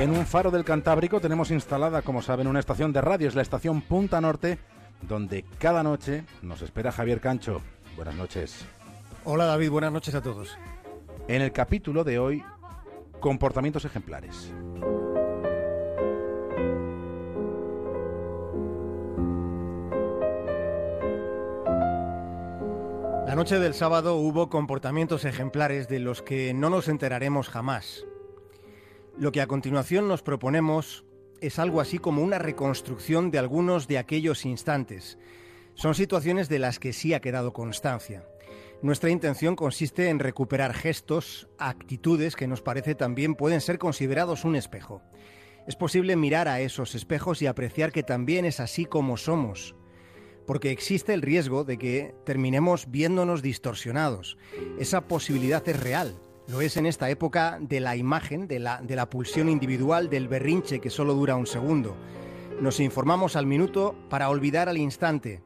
En un faro del Cantábrico tenemos instalada, como saben, una estación de radio, es la estación Punta Norte, donde cada noche nos espera Javier Cancho. Buenas noches. Hola David, buenas noches a todos. En el capítulo de hoy, comportamientos ejemplares. La noche del sábado hubo comportamientos ejemplares de los que no nos enteraremos jamás. Lo que a continuación nos proponemos es algo así como una reconstrucción de algunos de aquellos instantes. Son situaciones de las que sí ha quedado constancia. Nuestra intención consiste en recuperar gestos, actitudes que nos parece también pueden ser considerados un espejo. Es posible mirar a esos espejos y apreciar que también es así como somos, porque existe el riesgo de que terminemos viéndonos distorsionados. Esa posibilidad es real. Lo es en esta época de la imagen, de la, de la pulsión individual, del berrinche que solo dura un segundo. Nos informamos al minuto para olvidar al instante.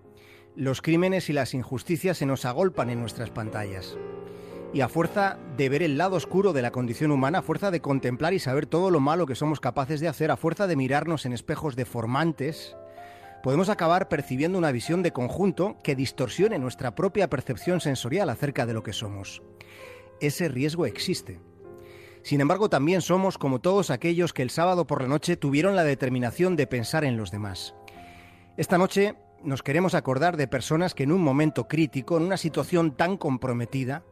Los crímenes y las injusticias se nos agolpan en nuestras pantallas. Y a fuerza de ver el lado oscuro de la condición humana, a fuerza de contemplar y saber todo lo malo que somos capaces de hacer, a fuerza de mirarnos en espejos deformantes, podemos acabar percibiendo una visión de conjunto que distorsione nuestra propia percepción sensorial acerca de lo que somos. Ese riesgo existe. Sin embargo, también somos como todos aquellos que el sábado por la noche tuvieron la determinación de pensar en los demás. Esta noche nos queremos acordar de personas que en un momento crítico, en una situación tan comprometida,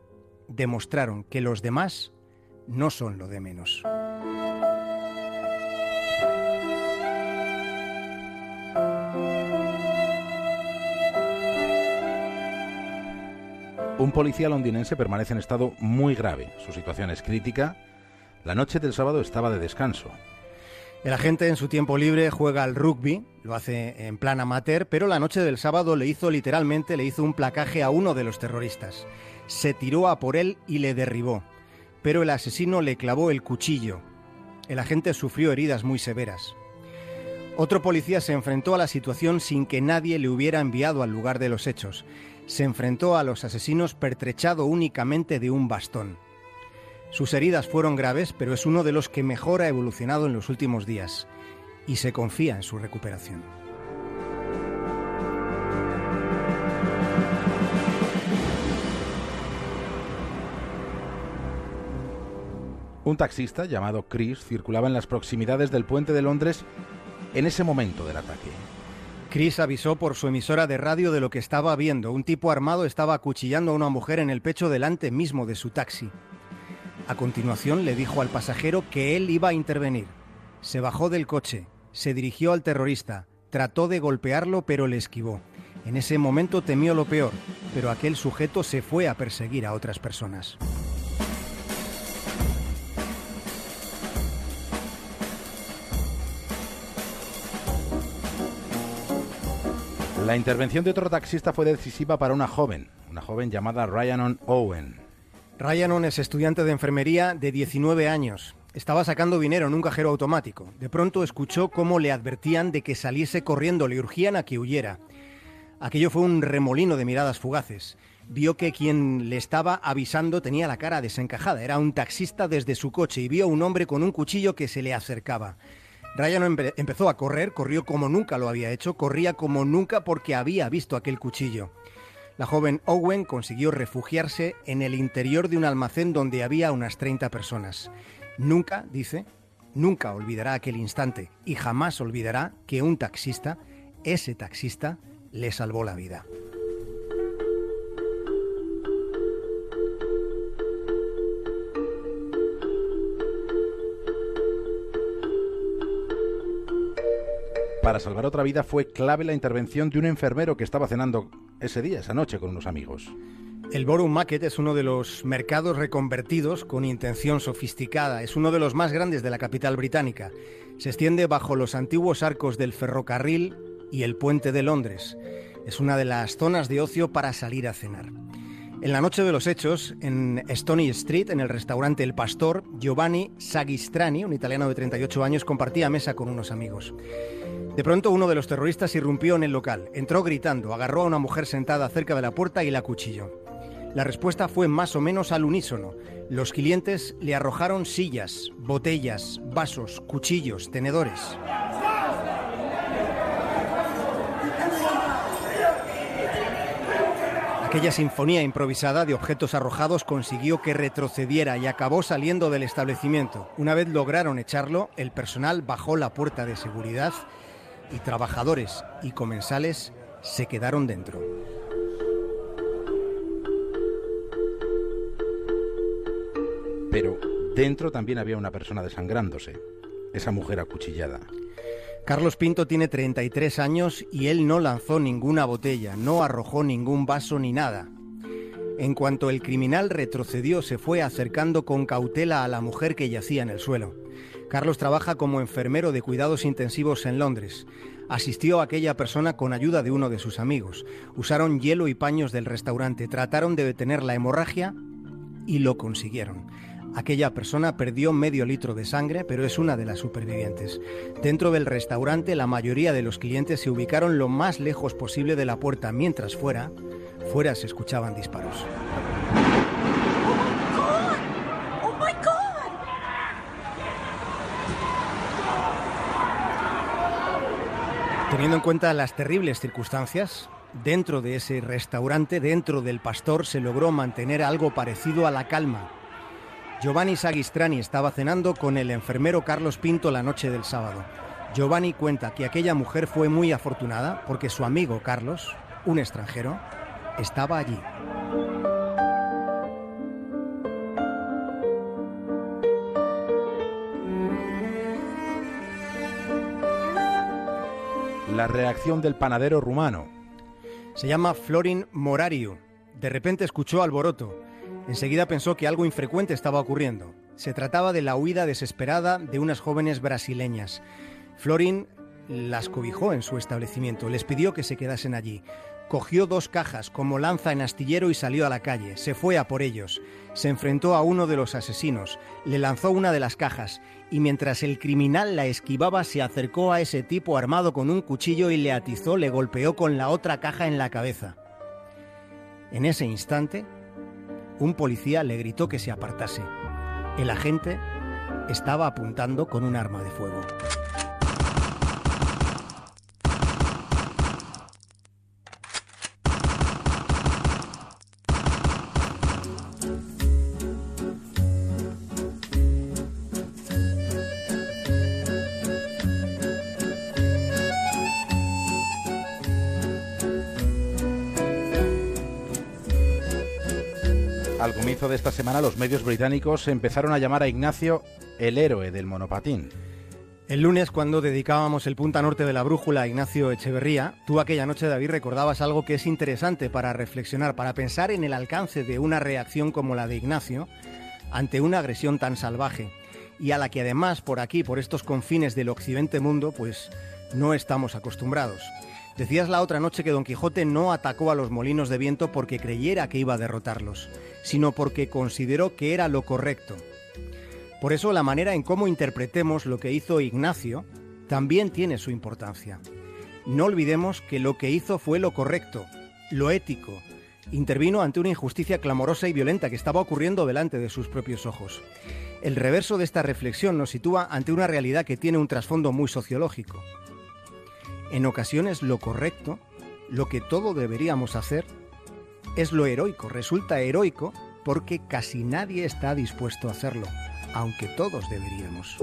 demostraron que los demás no son lo de menos. Un policía londinense permanece en estado muy grave. Su situación es crítica. La noche del sábado estaba de descanso. El agente en su tiempo libre juega al rugby, lo hace en plan amateur, pero la noche del sábado le hizo literalmente, le hizo un placaje a uno de los terroristas. Se tiró a por él y le derribó, pero el asesino le clavó el cuchillo. El agente sufrió heridas muy severas. Otro policía se enfrentó a la situación sin que nadie le hubiera enviado al lugar de los hechos se enfrentó a los asesinos pertrechado únicamente de un bastón. Sus heridas fueron graves, pero es uno de los que mejor ha evolucionado en los últimos días y se confía en su recuperación. Un taxista llamado Chris circulaba en las proximidades del puente de Londres en ese momento del ataque. Chris avisó por su emisora de radio de lo que estaba viendo. Un tipo armado estaba acuchillando a una mujer en el pecho delante mismo de su taxi. A continuación le dijo al pasajero que él iba a intervenir. Se bajó del coche, se dirigió al terrorista, trató de golpearlo pero le esquivó. En ese momento temió lo peor, pero aquel sujeto se fue a perseguir a otras personas. La intervención de otro taxista fue decisiva para una joven, una joven llamada Ryanon Owen. Ryanon es estudiante de enfermería de 19 años. Estaba sacando dinero en un cajero automático. De pronto escuchó cómo le advertían de que saliese corriendo, le urgían a que huyera. Aquello fue un remolino de miradas fugaces. Vio que quien le estaba avisando tenía la cara desencajada. Era un taxista desde su coche y vio a un hombre con un cuchillo que se le acercaba. Ryan empezó a correr, corrió como nunca lo había hecho, corría como nunca porque había visto aquel cuchillo. La joven Owen consiguió refugiarse en el interior de un almacén donde había unas 30 personas. Nunca, dice, nunca olvidará aquel instante y jamás olvidará que un taxista, ese taxista, le salvó la vida. Para salvar otra vida fue clave la intervención de un enfermero que estaba cenando ese día, esa noche, con unos amigos. El Borough Market es uno de los mercados reconvertidos con intención sofisticada. Es uno de los más grandes de la capital británica. Se extiende bajo los antiguos arcos del ferrocarril y el puente de Londres. Es una de las zonas de ocio para salir a cenar. En la noche de los hechos, en Stony Street, en el restaurante El Pastor, Giovanni Sagistrani, un italiano de 38 años, compartía mesa con unos amigos. De pronto uno de los terroristas irrumpió en el local, entró gritando, agarró a una mujer sentada cerca de la puerta y la cuchilló. La respuesta fue más o menos al unísono. Los clientes le arrojaron sillas, botellas, vasos, cuchillos, tenedores. Aquella sinfonía improvisada de objetos arrojados consiguió que retrocediera y acabó saliendo del establecimiento. Una vez lograron echarlo, el personal bajó la puerta de seguridad y trabajadores y comensales se quedaron dentro. Pero dentro también había una persona desangrándose, esa mujer acuchillada. Carlos Pinto tiene 33 años y él no lanzó ninguna botella, no arrojó ningún vaso ni nada. En cuanto el criminal retrocedió, se fue acercando con cautela a la mujer que yacía en el suelo. Carlos trabaja como enfermero de cuidados intensivos en Londres. Asistió a aquella persona con ayuda de uno de sus amigos. Usaron hielo y paños del restaurante, trataron de detener la hemorragia y lo consiguieron. Aquella persona perdió medio litro de sangre, pero es una de las supervivientes. Dentro del restaurante, la mayoría de los clientes se ubicaron lo más lejos posible de la puerta, mientras fuera, fuera se escuchaban disparos. Teniendo en cuenta las terribles circunstancias, dentro de ese restaurante, dentro del pastor, se logró mantener algo parecido a la calma, Giovanni Sagistrani estaba cenando con el enfermero Carlos Pinto la noche del sábado. Giovanni cuenta que aquella mujer fue muy afortunada porque su amigo Carlos, un extranjero, estaba allí. La reacción del panadero rumano. Se llama Florin Morariu. De repente escuchó alboroto Enseguida pensó que algo infrecuente estaba ocurriendo. Se trataba de la huida desesperada de unas jóvenes brasileñas. Florin las cobijó en su establecimiento, les pidió que se quedasen allí. Cogió dos cajas como lanza en astillero y salió a la calle. Se fue a por ellos. Se enfrentó a uno de los asesinos. Le lanzó una de las cajas y mientras el criminal la esquivaba se acercó a ese tipo armado con un cuchillo y le atizó, le golpeó con la otra caja en la cabeza. En ese instante, un policía le gritó que se apartase. El agente estaba apuntando con un arma de fuego. Al comienzo de esta semana los medios británicos empezaron a llamar a Ignacio el héroe del monopatín. El lunes, cuando dedicábamos el punta norte de la brújula a Ignacio Echeverría, tú aquella noche, David, recordabas algo que es interesante para reflexionar, para pensar en el alcance de una reacción como la de Ignacio ante una agresión tan salvaje y a la que además por aquí, por estos confines del occidente mundo, pues no estamos acostumbrados. Decías la otra noche que Don Quijote no atacó a los molinos de viento porque creyera que iba a derrotarlos, sino porque consideró que era lo correcto. Por eso la manera en cómo interpretemos lo que hizo Ignacio también tiene su importancia. No olvidemos que lo que hizo fue lo correcto, lo ético. Intervino ante una injusticia clamorosa y violenta que estaba ocurriendo delante de sus propios ojos. El reverso de esta reflexión nos sitúa ante una realidad que tiene un trasfondo muy sociológico. En ocasiones lo correcto, lo que todo deberíamos hacer, es lo heroico. Resulta heroico porque casi nadie está dispuesto a hacerlo, aunque todos deberíamos.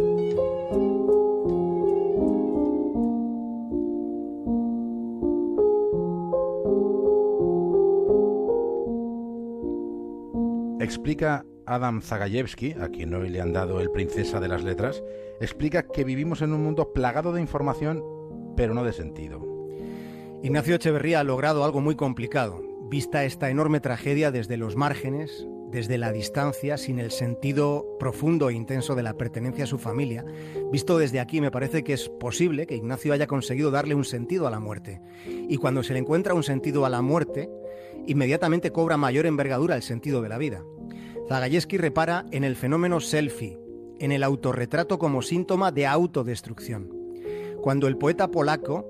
Explica Adam Zagayevsky, a quien hoy le han dado el Princesa de las Letras, explica que vivimos en un mundo plagado de información pero no de sentido. Ignacio Echeverría ha logrado algo muy complicado, vista esta enorme tragedia desde los márgenes, desde la distancia, sin el sentido profundo e intenso de la pertenencia a su familia. Visto desde aquí, me parece que es posible que Ignacio haya conseguido darle un sentido a la muerte. Y cuando se le encuentra un sentido a la muerte, inmediatamente cobra mayor envergadura el sentido de la vida. Zagayeski repara en el fenómeno selfie, en el autorretrato como síntoma de autodestrucción. Cuando el poeta polaco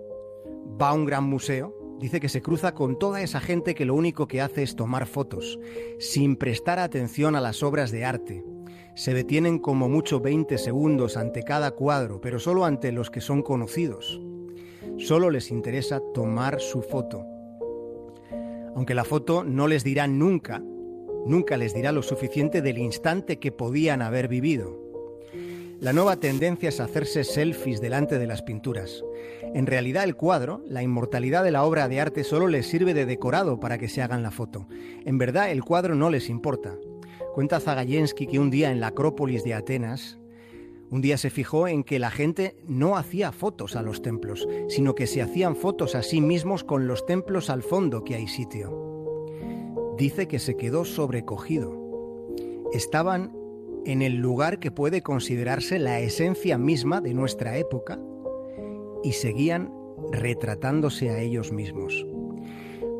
va a un gran museo, Dice que se cruza con toda esa gente que lo único que hace es tomar fotos, sin prestar atención a las obras de arte. Se detienen como mucho 20 segundos ante cada cuadro, pero solo ante los que son conocidos. Solo les interesa tomar su foto. Aunque la foto no les dirá nunca, nunca les dirá lo suficiente del instante que podían haber vivido. La nueva tendencia es hacerse selfies delante de las pinturas. En realidad el cuadro, la inmortalidad de la obra de arte solo les sirve de decorado para que se hagan la foto. En verdad el cuadro no les importa. Cuenta Zagayensky que un día en la Acrópolis de Atenas, un día se fijó en que la gente no hacía fotos a los templos, sino que se hacían fotos a sí mismos con los templos al fondo que hay sitio. Dice que se quedó sobrecogido. Estaban en el lugar que puede considerarse la esencia misma de nuestra época y seguían retratándose a ellos mismos.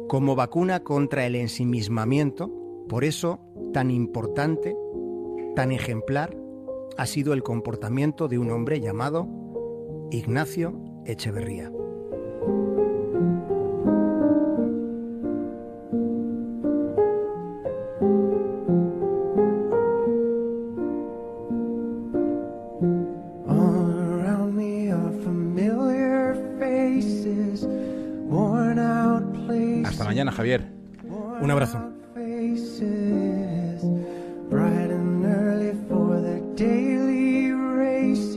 Como vacuna contra el ensimismamiento, por eso tan importante, tan ejemplar, ha sido el comportamiento de un hombre llamado Ignacio Echeverría.